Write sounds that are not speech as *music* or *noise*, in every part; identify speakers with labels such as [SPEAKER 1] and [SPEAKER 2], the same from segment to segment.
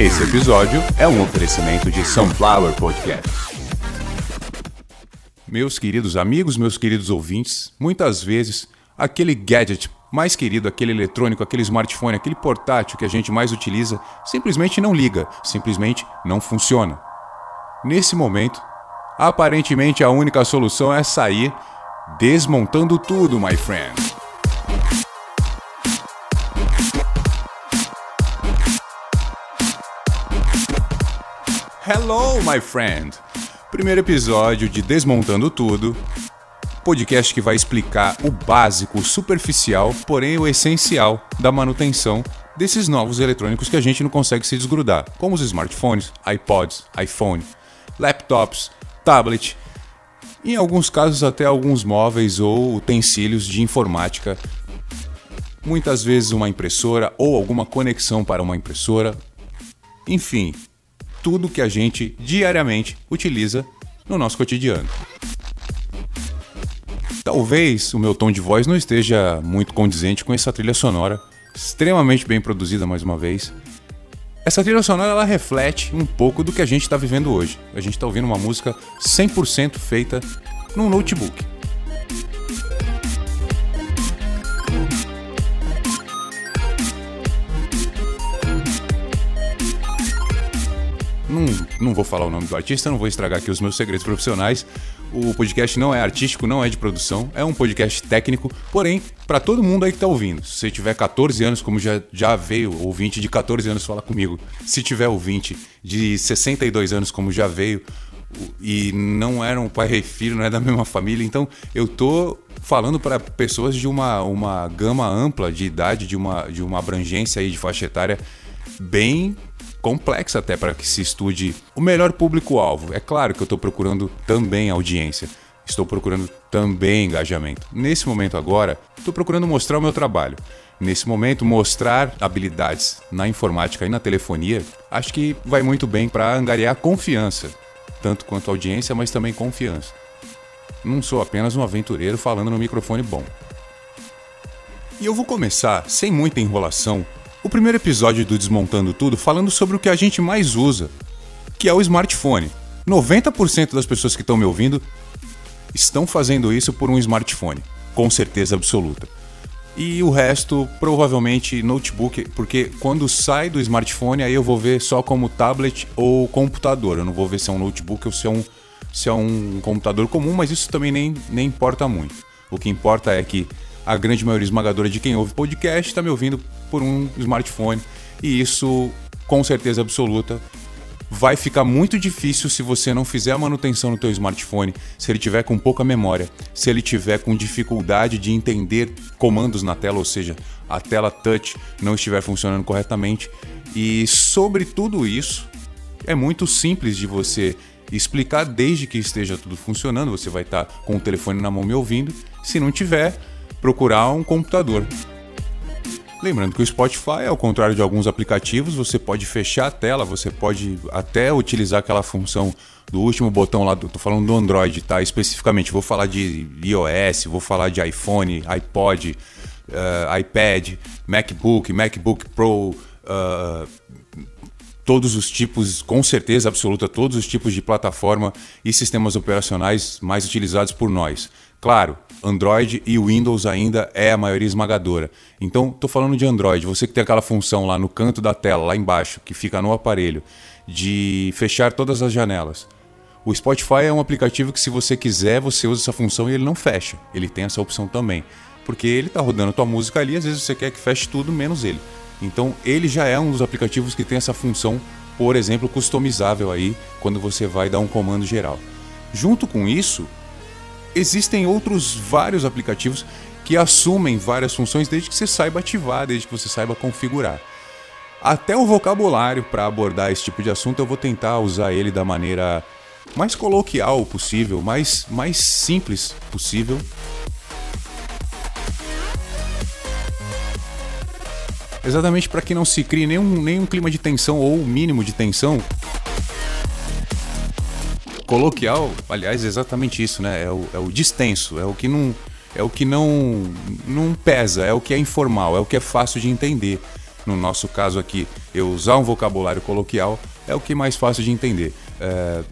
[SPEAKER 1] Esse episódio é um oferecimento de Sunflower Podcast. Meus queridos amigos, meus queridos ouvintes, muitas vezes aquele gadget mais querido, aquele eletrônico, aquele smartphone, aquele portátil que a gente mais utiliza, simplesmente não liga, simplesmente não funciona. Nesse momento, aparentemente a única solução é sair desmontando tudo, my friend. Hello, my friend! Primeiro episódio de Desmontando Tudo, podcast que vai explicar o básico, o superficial, porém o essencial da manutenção desses novos eletrônicos que a gente não consegue se desgrudar, como os smartphones, iPods, iPhone, laptops, tablet, em alguns casos até alguns móveis ou utensílios de informática, muitas vezes uma impressora ou alguma conexão para uma impressora, enfim, tudo que a gente diariamente utiliza no nosso cotidiano. Talvez o meu tom de voz não esteja muito condizente com essa trilha sonora, extremamente bem produzida mais uma vez. Essa trilha sonora ela reflete um pouco do que a gente está vivendo hoje. A gente está ouvindo uma música 100% feita num notebook. Não, não vou falar o nome do artista, não vou estragar aqui os meus segredos profissionais. O podcast não é artístico, não é de produção, é um podcast técnico, porém, para todo mundo aí que tá ouvindo. Se você tiver 14 anos, como já, já veio ouvinte de 14 anos falar comigo, se tiver ouvinte de 62 anos, como já veio, e não era um pai e filho, não é da mesma família, então eu tô falando para pessoas de uma, uma gama ampla de idade, de uma, de uma abrangência aí de faixa etária bem complexa até para que se estude o melhor público-alvo. É claro que eu estou procurando também audiência. Estou procurando também engajamento. Nesse momento agora, estou procurando mostrar o meu trabalho. Nesse momento, mostrar habilidades na informática e na telefonia, acho que vai muito bem para angariar confiança, tanto quanto audiência, mas também confiança. Não sou apenas um aventureiro falando no microfone bom. E eu vou começar, sem muita enrolação, o primeiro episódio do Desmontando Tudo falando sobre o que a gente mais usa, que é o smartphone. 90% das pessoas que estão me ouvindo estão fazendo isso por um smartphone, com certeza absoluta. E o resto, provavelmente notebook, porque quando sai do smartphone, aí eu vou ver só como tablet ou computador. Eu não vou ver se é um notebook ou se é um, se é um computador comum, mas isso também nem, nem importa muito. O que importa é que a grande maioria esmagadora de quem ouve podcast está me ouvindo por um smartphone e isso, com certeza absoluta, vai ficar muito difícil se você não fizer a manutenção no teu smartphone, se ele tiver com pouca memória, se ele tiver com dificuldade de entender comandos na tela, ou seja, a tela touch não estiver funcionando corretamente. E sobre tudo isso, é muito simples de você explicar desde que esteja tudo funcionando, você vai estar com o telefone na mão me ouvindo. Se não tiver, procurar um computador. Lembrando que o Spotify, ao contrário de alguns aplicativos, você pode fechar a tela, você pode até utilizar aquela função do último botão lá, do, tô falando do Android, tá? Especificamente, vou falar de iOS, vou falar de iPhone, iPod, uh, iPad, MacBook, MacBook Pro, uh, todos os tipos, com certeza absoluta, todos os tipos de plataforma e sistemas operacionais mais utilizados por nós. Claro, Android e Windows ainda é a maioria esmagadora. Então, estou falando de Android. Você que tem aquela função lá no canto da tela, lá embaixo, que fica no aparelho, de fechar todas as janelas. O Spotify é um aplicativo que, se você quiser, você usa essa função e ele não fecha. Ele tem essa opção também. Porque ele está rodando a tua música ali, às vezes você quer que feche tudo menos ele. Então, ele já é um dos aplicativos que tem essa função, por exemplo, customizável aí, quando você vai dar um comando geral. Junto com isso, existem outros vários aplicativos que assumem várias funções desde que você saiba ativar, desde que você saiba configurar. Até o vocabulário para abordar esse tipo de assunto eu vou tentar usar ele da maneira mais coloquial possível, mais, mais simples possível. Exatamente para que não se crie nenhum, nenhum clima de tensão ou mínimo de tensão coloquial, aliás, é exatamente isso, né? É o, é o distenso, é o que não é o que não não pesa, é o que é informal, é o que é fácil de entender. no nosso caso aqui, eu usar um vocabulário coloquial, é o que é mais fácil de entender. É,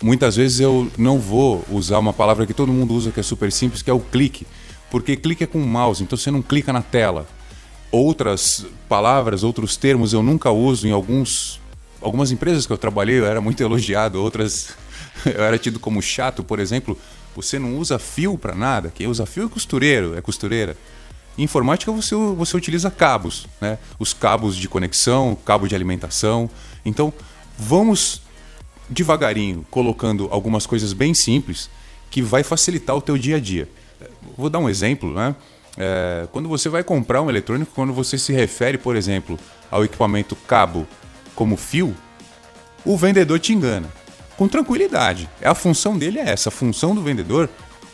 [SPEAKER 1] muitas vezes eu não vou usar uma palavra que todo mundo usa, que é super simples, que é o clique. Porque clique é com o mouse, então você não clica na tela. Outras palavras, outros termos eu nunca uso em alguns, algumas empresas que eu trabalhei, eu era muito elogiado, outras *laughs* eu era tido como chato, por exemplo, você não usa fio para nada, quem usa fio é costureiro, é costureira. Em informática você, você utiliza cabos, né? Os cabos de conexão, cabo de alimentação. Então, vamos devagarinho colocando algumas coisas bem simples que vai facilitar o teu dia a dia. Vou dar um exemplo, né? É, quando você vai comprar um eletrônico, quando você se refere, por exemplo, ao equipamento cabo como fio, o vendedor te engana. Com tranquilidade. A função dele é essa. A função do vendedor,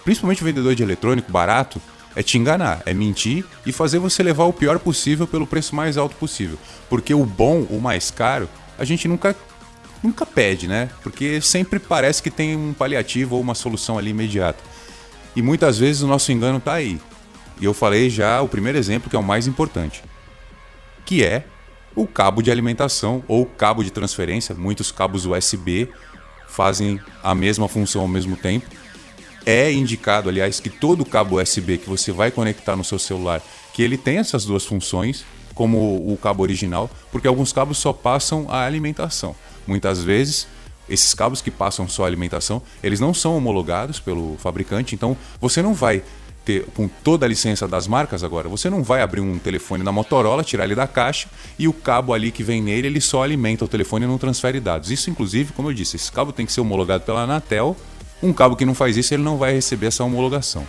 [SPEAKER 1] principalmente o vendedor de eletrônico barato, é te enganar, é mentir e fazer você levar o pior possível pelo preço mais alto possível. Porque o bom, o mais caro, a gente nunca nunca pede, né? Porque sempre parece que tem um paliativo ou uma solução ali imediata. E muitas vezes o nosso engano está aí. E eu falei já o primeiro exemplo, que é o mais importante, que é o cabo de alimentação ou cabo de transferência. Muitos cabos USB fazem a mesma função ao mesmo tempo é indicado, aliás, que todo cabo USB que você vai conectar no seu celular, que ele tem essas duas funções, como o cabo original, porque alguns cabos só passam a alimentação. Muitas vezes, esses cabos que passam só a alimentação, eles não são homologados pelo fabricante, então você não vai ter, com toda a licença das marcas agora, você não vai abrir um telefone da Motorola, tirar ele da caixa e o cabo ali que vem nele, ele só alimenta o telefone e não transfere dados. Isso, inclusive, como eu disse, esse cabo tem que ser homologado pela Anatel um cabo que não faz isso, ele não vai receber essa homologação.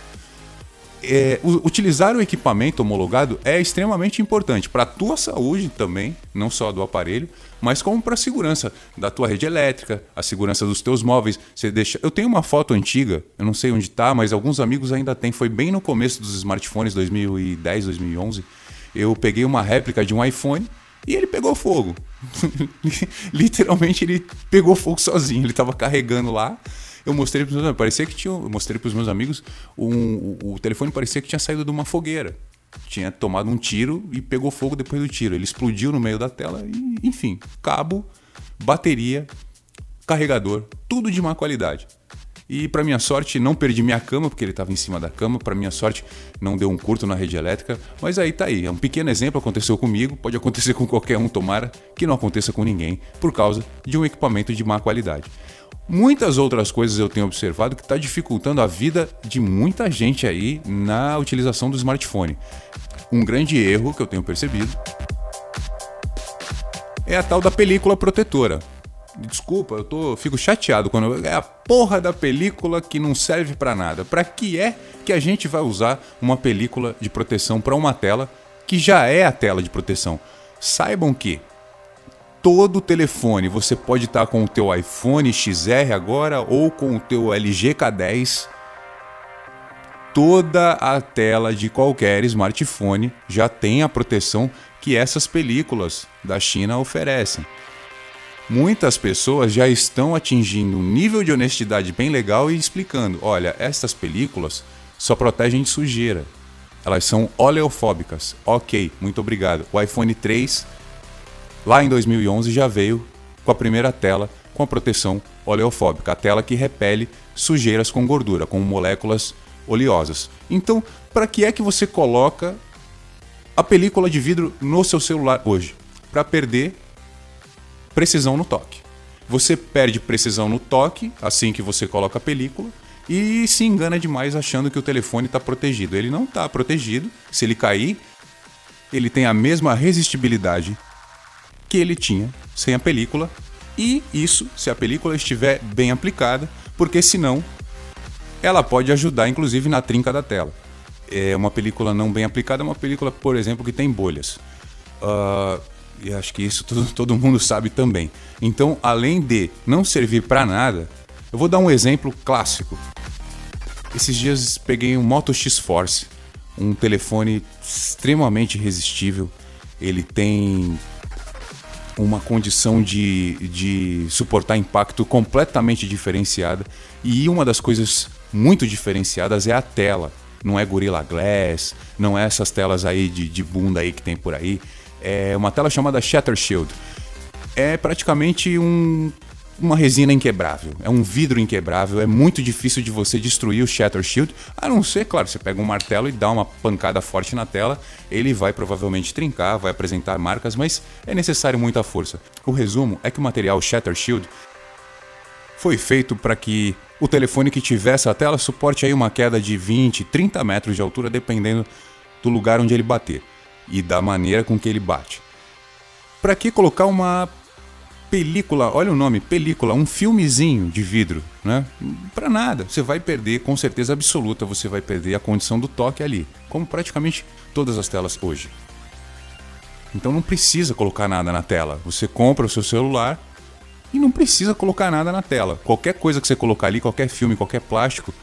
[SPEAKER 1] É, utilizar o equipamento homologado é extremamente importante para a tua saúde também, não só do aparelho, mas como para a segurança da tua rede elétrica, a segurança dos teus móveis. Você deixa, eu tenho uma foto antiga, eu não sei onde está, mas alguns amigos ainda têm. Foi bem no começo dos smartphones, 2010, 2011. Eu peguei uma réplica de um iPhone e ele pegou fogo. *laughs* Literalmente ele pegou fogo sozinho. Ele estava carregando lá eu mostrei para os meus amigos, parecia que tinha, eu mostrei os meus amigos, um, o, o telefone parecia que tinha saído de uma fogueira. Tinha tomado um tiro e pegou fogo depois do tiro. Ele explodiu no meio da tela e, enfim, cabo, bateria, carregador, tudo de má qualidade. E para minha sorte, não perdi minha cama, porque ele estava em cima da cama. Para minha sorte, não deu um curto na rede elétrica. Mas aí tá aí. É um pequeno exemplo, aconteceu comigo, pode acontecer com qualquer um, tomara que não aconteça com ninguém, por causa de um equipamento de má qualidade. Muitas outras coisas eu tenho observado que está dificultando a vida de muita gente aí na utilização do smartphone. Um grande erro que eu tenho percebido é a tal da película protetora. Desculpa, eu tô, fico chateado quando é a porra da película que não serve para nada. Para que é que a gente vai usar uma película de proteção para uma tela que já é a tela de proteção? Saibam que todo o telefone. Você pode estar com o teu iPhone XR agora ou com o teu LG K10. Toda a tela de qualquer smartphone já tem a proteção que essas películas da China oferecem. Muitas pessoas já estão atingindo um nível de honestidade bem legal e explicando: olha, essas películas só protegem de sujeira. Elas são oleofóbicas. Ok, muito obrigado. O iPhone 3 lá em 2011 já veio com a primeira tela com a proteção oleofóbica, a tela que repele sujeiras com gordura, com moléculas oleosas. Então, para que é que você coloca a película de vidro no seu celular hoje? Para perder precisão no toque. Você perde precisão no toque assim que você coloca a película e se engana demais achando que o telefone está protegido. Ele não está protegido. Se ele cair, ele tem a mesma resistibilidade que ele tinha sem a película. E isso se a película estiver bem aplicada, porque senão ela pode ajudar inclusive na trinca da tela. É uma película não bem aplicada é uma película, por exemplo, que tem bolhas. Uh, e acho que isso *laughs* todo, todo mundo sabe também. Então, além de não servir para nada, eu vou dar um exemplo clássico. Esses dias peguei um Moto X Force, um telefone extremamente resistível. Ele tem uma condição de, de suportar impacto completamente diferenciada. E uma das coisas muito diferenciadas é a tela. Não é Gorilla Glass, não é essas telas aí de, de bunda aí que tem por aí. é uma tela chamada Shatter Shield. É praticamente um, uma resina inquebrável, é um vidro inquebrável, é muito difícil de você destruir o Shatter Shield, a não ser, claro, você pega um martelo e dá uma pancada forte na tela, ele vai provavelmente trincar, vai apresentar marcas, mas é necessário muita força. O resumo é que o material Shatter Shield foi feito para que o telefone que tivesse a tela suporte aí uma queda de 20, 30 metros de altura, dependendo do lugar onde ele bater e da maneira com que ele bate. Para que colocar uma película, olha o nome, película, um filmezinho de vidro, né? Para nada, você vai perder, com certeza absoluta, você vai perder a condição do toque ali, como praticamente todas as telas hoje. Então não precisa colocar nada na tela. Você compra o seu celular e não precisa colocar nada na tela. Qualquer coisa que você colocar ali, qualquer filme, qualquer plástico,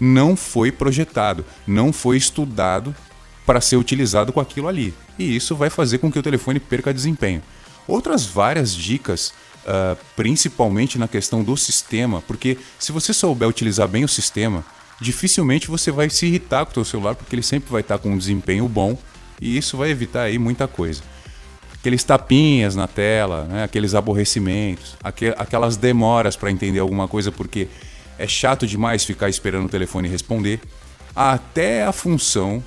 [SPEAKER 1] não foi projetado, não foi estudado para ser utilizado com aquilo ali. E isso vai fazer com que o telefone perca desempenho. Outras várias dicas, uh, principalmente na questão do sistema, porque se você souber utilizar bem o sistema, dificilmente você vai se irritar com o seu celular, porque ele sempre vai estar com um desempenho bom e isso vai evitar aí muita coisa. Aqueles tapinhas na tela, né? aqueles aborrecimentos, aquelas demoras para entender alguma coisa, porque é chato demais ficar esperando o telefone responder, até a função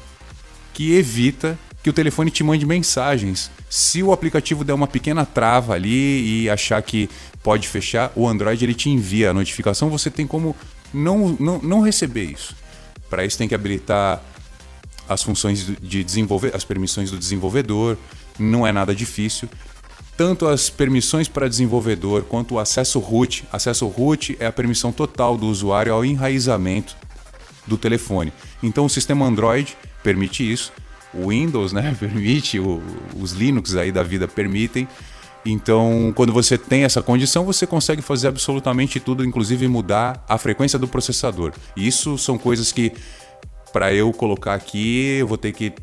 [SPEAKER 1] que evita que o telefone te mande mensagens. Se o aplicativo der uma pequena trava ali e achar que pode fechar, o Android ele te envia a notificação, você tem como não, não, não receber isso. Para isso tem que habilitar as funções de desenvolver, as permissões do desenvolvedor, não é nada difícil. Tanto as permissões para desenvolvedor quanto o acesso root. Acesso root é a permissão total do usuário ao enraizamento do telefone. Então o sistema Android permite isso o Windows, né, *laughs* permite, o, os Linux aí da vida permitem. Então, quando você tem essa condição, você consegue fazer absolutamente tudo, inclusive mudar a frequência do processador. Isso são coisas que, para eu colocar aqui, eu vou ter que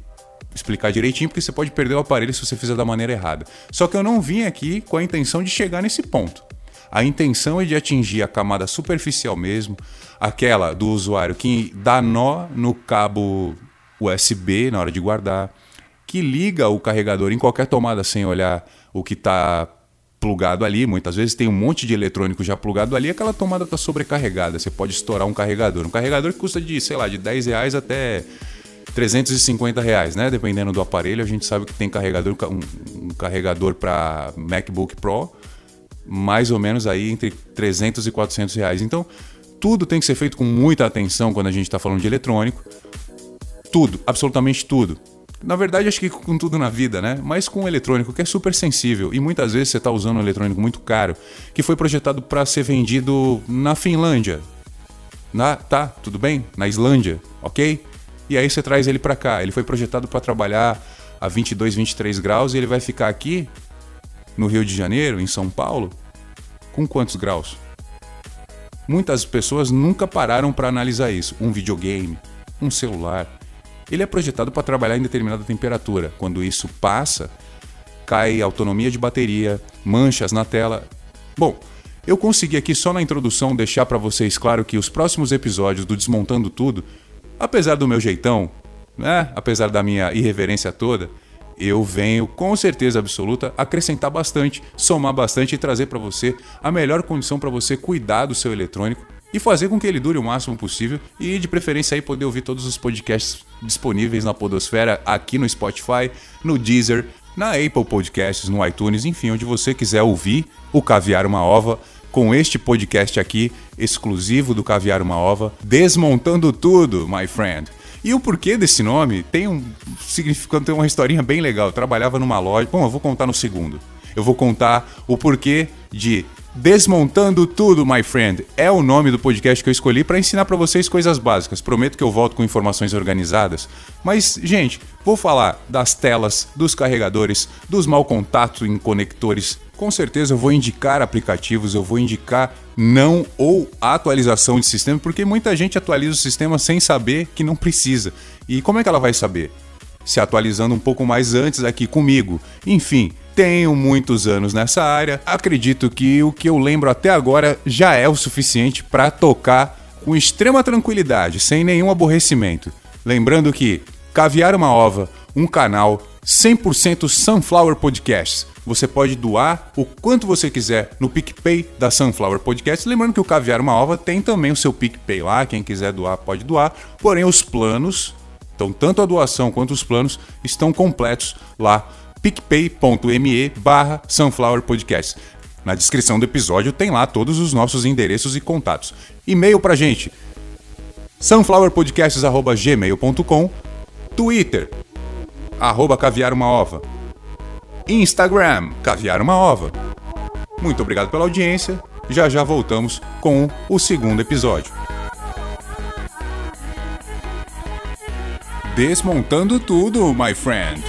[SPEAKER 1] explicar direitinho, porque você pode perder o aparelho se você fizer da maneira errada. Só que eu não vim aqui com a intenção de chegar nesse ponto. A intenção é de atingir a camada superficial mesmo, aquela do usuário que dá nó no cabo USB na hora de guardar, que liga o carregador em qualquer tomada sem olhar o que está plugado ali. Muitas vezes tem um monte de eletrônico já plugado ali, aquela tomada está sobrecarregada. Você pode estourar um carregador. Um carregador que custa de, sei lá, de 10 reais até 350 reais, né? Dependendo do aparelho, a gente sabe que tem carregador, um, um carregador para MacBook Pro, mais ou menos aí entre 300 e 400 reais. Então, tudo tem que ser feito com muita atenção quando a gente está falando de eletrônico. Tudo, absolutamente tudo. Na verdade, acho que com tudo na vida, né? Mas com o eletrônico, que é super sensível. E muitas vezes você está usando um eletrônico muito caro, que foi projetado para ser vendido na Finlândia. Na, tá, tudo bem? Na Islândia, ok? E aí você traz ele para cá. Ele foi projetado para trabalhar a 22, 23 graus e ele vai ficar aqui, no Rio de Janeiro, em São Paulo, com quantos graus? Muitas pessoas nunca pararam para analisar isso. Um videogame, um celular ele é projetado para trabalhar em determinada temperatura. Quando isso passa, cai autonomia de bateria, manchas na tela. Bom, eu consegui aqui só na introdução deixar para vocês claro que os próximos episódios do Desmontando Tudo, apesar do meu jeitão, né, apesar da minha irreverência toda, eu venho com certeza absoluta acrescentar bastante, somar bastante e trazer para você a melhor condição para você cuidar do seu eletrônico e fazer com que ele dure o máximo possível e de preferência aí poder ouvir todos os podcasts disponíveis na Podosfera aqui no Spotify, no Deezer, na Apple Podcasts, no iTunes, enfim, onde você quiser ouvir o Caviar uma Ova com este podcast aqui exclusivo do Caviar uma Ova, desmontando tudo, my friend. E o porquê desse nome tem um significado, tem uma historinha bem legal. Eu trabalhava numa loja. Bom, eu vou contar no segundo. Eu vou contar o porquê de Desmontando Tudo, my friend, é o nome do podcast que eu escolhi para ensinar para vocês coisas básicas. Prometo que eu volto com informações organizadas. Mas, gente, vou falar das telas, dos carregadores, dos mau contatos em conectores. Com certeza eu vou indicar aplicativos, eu vou indicar não ou atualização de sistema, porque muita gente atualiza o sistema sem saber que não precisa. E como é que ela vai saber? Se atualizando um pouco mais antes aqui comigo. Enfim, tenho muitos anos nessa área, acredito que o que eu lembro até agora já é o suficiente para tocar com extrema tranquilidade, sem nenhum aborrecimento. Lembrando que Caviar uma Ova, um canal 100% Sunflower Podcasts. Você pode doar o quanto você quiser no PicPay da Sunflower Podcast. Lembrando que o Caviar Uma Ova tem também o seu PicPay lá. Quem quiser doar, pode doar. Porém, os planos, então tanto a doação quanto os planos, estão completos lá picpay.me barra Sunflower Podcast. Na descrição do episódio tem lá todos os nossos endereços e contatos. E-mail pra gente, sunflowerpodcasts.gmail.com Twitter, arroba caviar uma ova. Instagram, caviar uma ova. Muito obrigado pela audiência. Já já voltamos com o segundo episódio. Desmontando tudo, my friend.